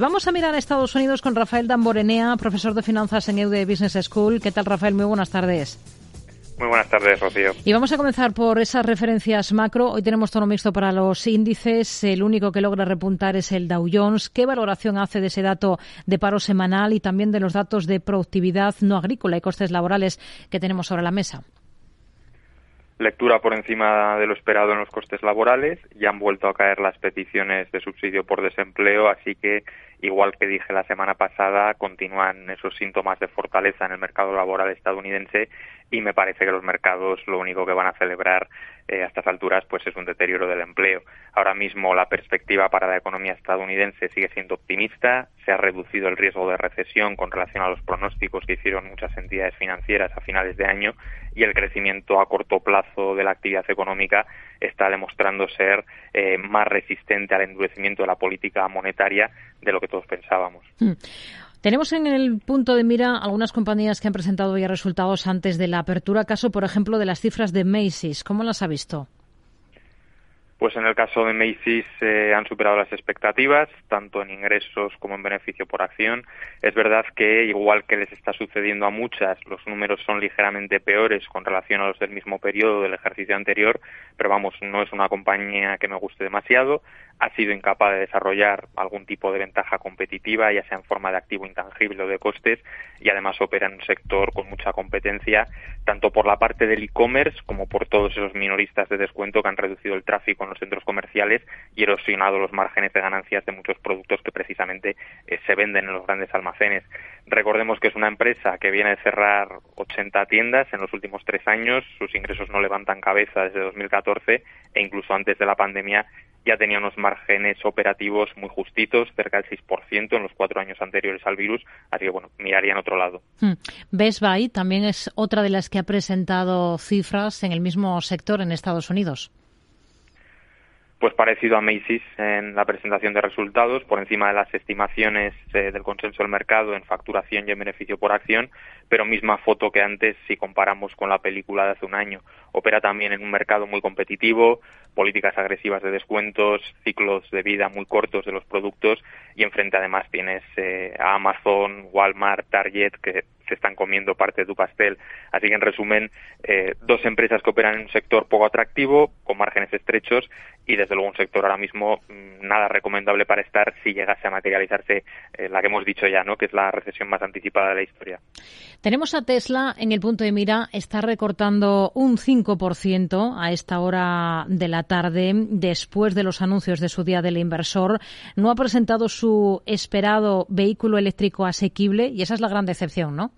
Vamos a mirar a Estados Unidos con Rafael Damborenea, profesor de finanzas en EUDE Business School. ¿Qué tal, Rafael? Muy buenas tardes. Muy buenas tardes, Rocío. Y vamos a comenzar por esas referencias macro. Hoy tenemos tono mixto para los índices. El único que logra repuntar es el Dow Jones. ¿Qué valoración hace de ese dato de paro semanal y también de los datos de productividad no agrícola y costes laborales que tenemos sobre la mesa? lectura por encima de lo esperado en los costes laborales, ya han vuelto a caer las peticiones de subsidio por desempleo, así que igual que dije la semana pasada, continúan esos síntomas de fortaleza en el mercado laboral estadounidense y me parece que los mercados lo único que van a celebrar eh, a estas alturas pues es un deterioro del empleo. Ahora mismo la perspectiva para la economía estadounidense sigue siendo optimista, se ha reducido el riesgo de recesión con relación a los pronósticos que hicieron muchas entidades financieras a finales de año y el crecimiento a corto plazo de la actividad económica está demostrando ser eh, más resistente al endurecimiento de la política monetaria de lo que todos pensábamos. Hmm. Tenemos en el punto de mira algunas compañías que han presentado ya resultados antes de la apertura, caso por ejemplo de las cifras de Macy's. ¿Cómo las ha visto? Pues en el caso de Macy's eh, han superado las expectativas, tanto en ingresos como en beneficio por acción. Es verdad que, igual que les está sucediendo a muchas, los números son ligeramente peores con relación a los del mismo periodo del ejercicio anterior, pero vamos, no es una compañía que me guste demasiado. Ha sido incapaz de desarrollar algún tipo de ventaja competitiva, ya sea en forma de activo intangible o de costes, y además opera en un sector con mucha competencia, tanto por la parte del e-commerce como por todos esos minoristas de descuento que han reducido el tráfico los centros comerciales y erosionado los márgenes de ganancias de muchos productos que precisamente eh, se venden en los grandes almacenes. Recordemos que es una empresa que viene de cerrar 80 tiendas en los últimos tres años, sus ingresos no levantan cabeza desde 2014 e incluso antes de la pandemia ya tenía unos márgenes operativos muy justitos, cerca del 6% en los cuatro años anteriores al virus, así que bueno, miraría en otro lado. Hmm. También es otra de las que ha presentado cifras en el mismo sector en Estados Unidos pues parecido a Macy's en la presentación de resultados, por encima de las estimaciones eh, del consenso del mercado en facturación y en beneficio por acción, pero misma foto que antes si comparamos con la película de hace un año. Opera también en un mercado muy competitivo, políticas agresivas de descuentos, ciclos de vida muy cortos de los productos y enfrente además tienes eh, a Amazon, Walmart, Target que se están comiendo parte de tu pastel. Así que, en resumen, eh, dos empresas que operan en un sector poco atractivo, con márgenes estrechos y, desde luego, un sector ahora mismo mm, nada recomendable para estar si llegase a materializarse eh, la que hemos dicho ya, ¿no? que es la recesión más anticipada de la historia. Tenemos a Tesla en el punto de mira, está recortando un 5% a esta hora de la tarde, después de los anuncios de su día del inversor. No ha presentado su esperado vehículo eléctrico asequible y esa es la gran decepción, ¿no?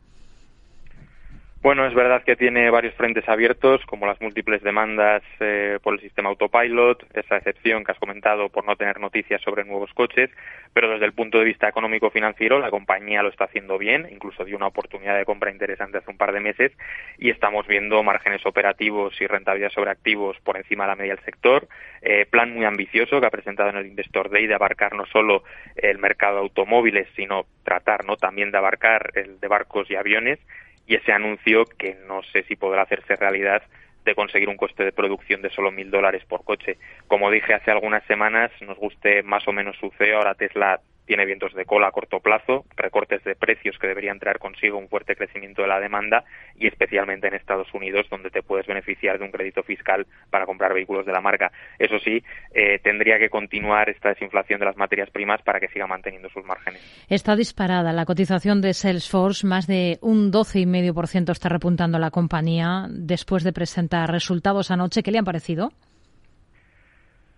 Bueno, es verdad que tiene varios frentes abiertos, como las múltiples demandas eh, por el sistema autopilot, esa excepción que has comentado por no tener noticias sobre nuevos coches, pero desde el punto de vista económico-financiero la compañía lo está haciendo bien, incluso dio una oportunidad de compra interesante hace un par de meses y estamos viendo márgenes operativos y rentabilidad sobre activos por encima de la media del sector, eh, plan muy ambicioso que ha presentado en el Investor Day de abarcar no solo el mercado de automóviles, sino tratar no también de abarcar el de barcos y aviones y ese anuncio que no sé si podrá hacerse realidad de conseguir un coste de producción de solo mil dólares por coche. Como dije hace algunas semanas, nos guste más o menos su CEO, ahora Tesla tiene vientos de cola a corto plazo, recortes de precios que deberían traer consigo un fuerte crecimiento de la demanda y especialmente en Estados Unidos donde te puedes beneficiar de un crédito fiscal para comprar vehículos de la marca. Eso sí, eh, tendría que continuar esta desinflación de las materias primas para que siga manteniendo sus márgenes. Está disparada la cotización de Salesforce, más de un 12,5% está repuntando la compañía después de presentar resultados anoche. ¿Qué le han parecido?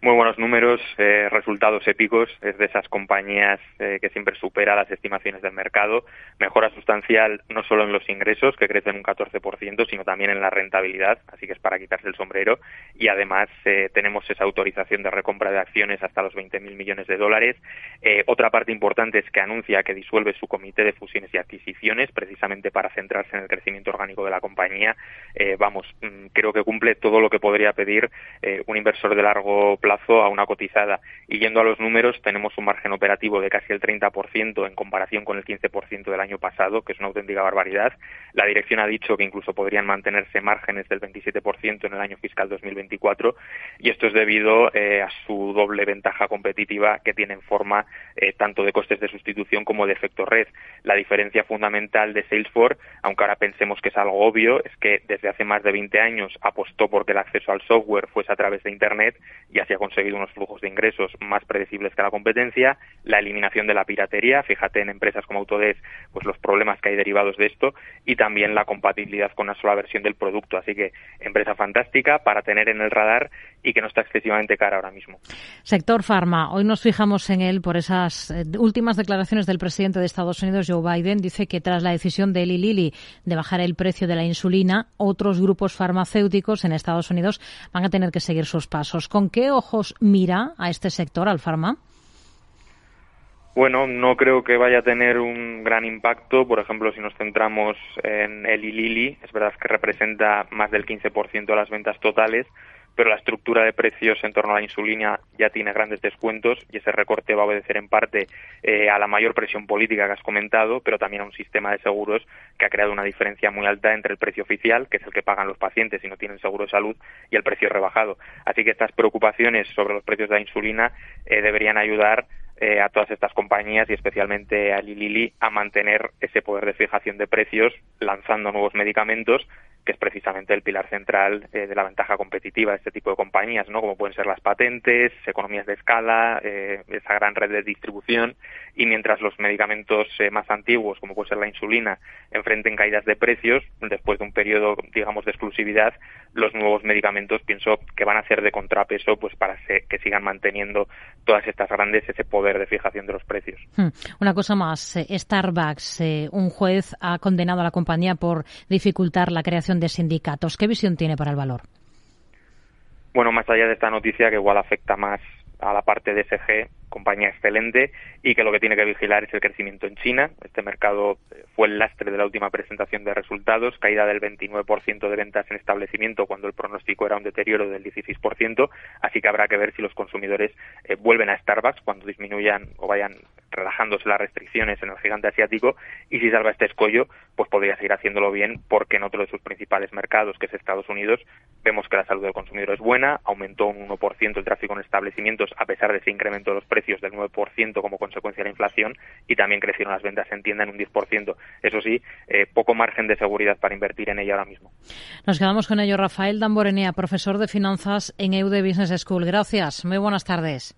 Muy buenos números, eh, resultados épicos, es de esas compañías eh, que siempre supera las estimaciones del mercado, mejora sustancial no solo en los ingresos, que crecen un 14%, sino también en la rentabilidad, así que es para quitarse el sombrero, y además eh, tenemos esa autorización de recompra de acciones hasta los 20.000 millones de dólares. otra parte importante es que anuncia que disuelve su comité de fusiones y adquisiciones, precisamente para centrarse en el crecimiento orgánico de la compañía. vamos, mm, creo que cumple todo lo que podría pedir un inversor de largo plazo a una cotizada. Y yendo a los números, tenemos un margen operativo de casi el 30% en comparación con el 15% del año pasado, que es una auténtica barbaridad. La dirección ha dicho que incluso podrían mantenerse márgenes del 27% en el año fiscal 2024 y esto es debido eh, a su doble ventaja competitiva que tiene en forma eh, tanto de costes de sustitución como de efecto red. La diferencia fundamental de Salesforce, aunque ahora pensemos que es algo obvio, es que desde hace más de 20 años apostó porque el acceso al software fuese a través de Internet y así conseguido unos flujos de ingresos más predecibles que la competencia, la eliminación de la piratería, fíjate en empresas como Autodesk, pues los problemas que hay derivados de esto y también la compatibilidad con una sola versión del producto. Así que empresa fantástica para tener en el radar y que no está excesivamente cara ahora mismo. Sector farma. Hoy nos fijamos en él por esas eh, últimas declaraciones del presidente de Estados Unidos, Joe Biden. Dice que tras la decisión de Eli Lilly de bajar el precio de la insulina, otros grupos farmacéuticos en Estados Unidos van a tener que seguir sus pasos. ¿Con qué mira a este sector, al farma? Bueno, no creo que vaya a tener un gran impacto. Por ejemplo, si nos centramos en el Lilly, es verdad que representa más del 15% de las ventas totales, pero la estructura de precios en torno a la insulina ya tiene grandes descuentos y ese recorte va a obedecer en parte eh, a la mayor presión política que has comentado, pero también a un sistema de seguros que ha creado una diferencia muy alta entre el precio oficial, que es el que pagan los pacientes si no tienen seguro de salud, y el precio rebajado. Así que estas preocupaciones sobre los precios de la insulina eh, deberían ayudar eh, a todas estas compañías y especialmente a Lilly a mantener ese poder de fijación de precios lanzando nuevos medicamentos que es precisamente el pilar central eh, de la ventaja competitiva de este tipo de compañías, ¿no? Como pueden ser las patentes, economías de escala, eh, esa gran red de distribución, y mientras los medicamentos eh, más antiguos, como puede ser la insulina, enfrenten caídas de precios, después de un periodo, digamos, de exclusividad, los nuevos medicamentos pienso que van a ser de contrapeso, pues para que sigan manteniendo todas estas grandes ese poder de fijación de los precios. Hmm. Una cosa más, Starbucks, un juez ha condenado a la compañía por dificultar la creación de sindicatos. ¿Qué visión tiene para el valor? Bueno, más allá de esta noticia que igual afecta más a la parte de SG, compañía excelente y que lo que tiene que vigilar es el crecimiento en China. Este mercado eh, fue el lastre de la última presentación de resultados, caída del 29% de ventas en establecimiento cuando el pronóstico era un deterioro del 16%, así que habrá que ver si los consumidores eh, vuelven a Starbucks cuando disminuyan o vayan relajándose las restricciones en el gigante asiático y si salva este escollo, pues podría seguir haciéndolo bien porque en otro de sus principales mercados, que es Estados Unidos, vemos que la salud del consumidor es buena, aumentó un 1% el tráfico en establecimientos a pesar de ese incremento de los precios del 9% como consecuencia de la inflación y también crecieron las ventas en tienda en un 10%. Eso sí, eh, poco margen de seguridad para invertir en ella ahora mismo. Nos quedamos con ello. Rafael Damborenea, profesor de finanzas en EUDE Business School. Gracias. Muy buenas tardes.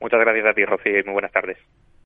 Muchas gracias a ti, Rocío, y muy buenas tardes.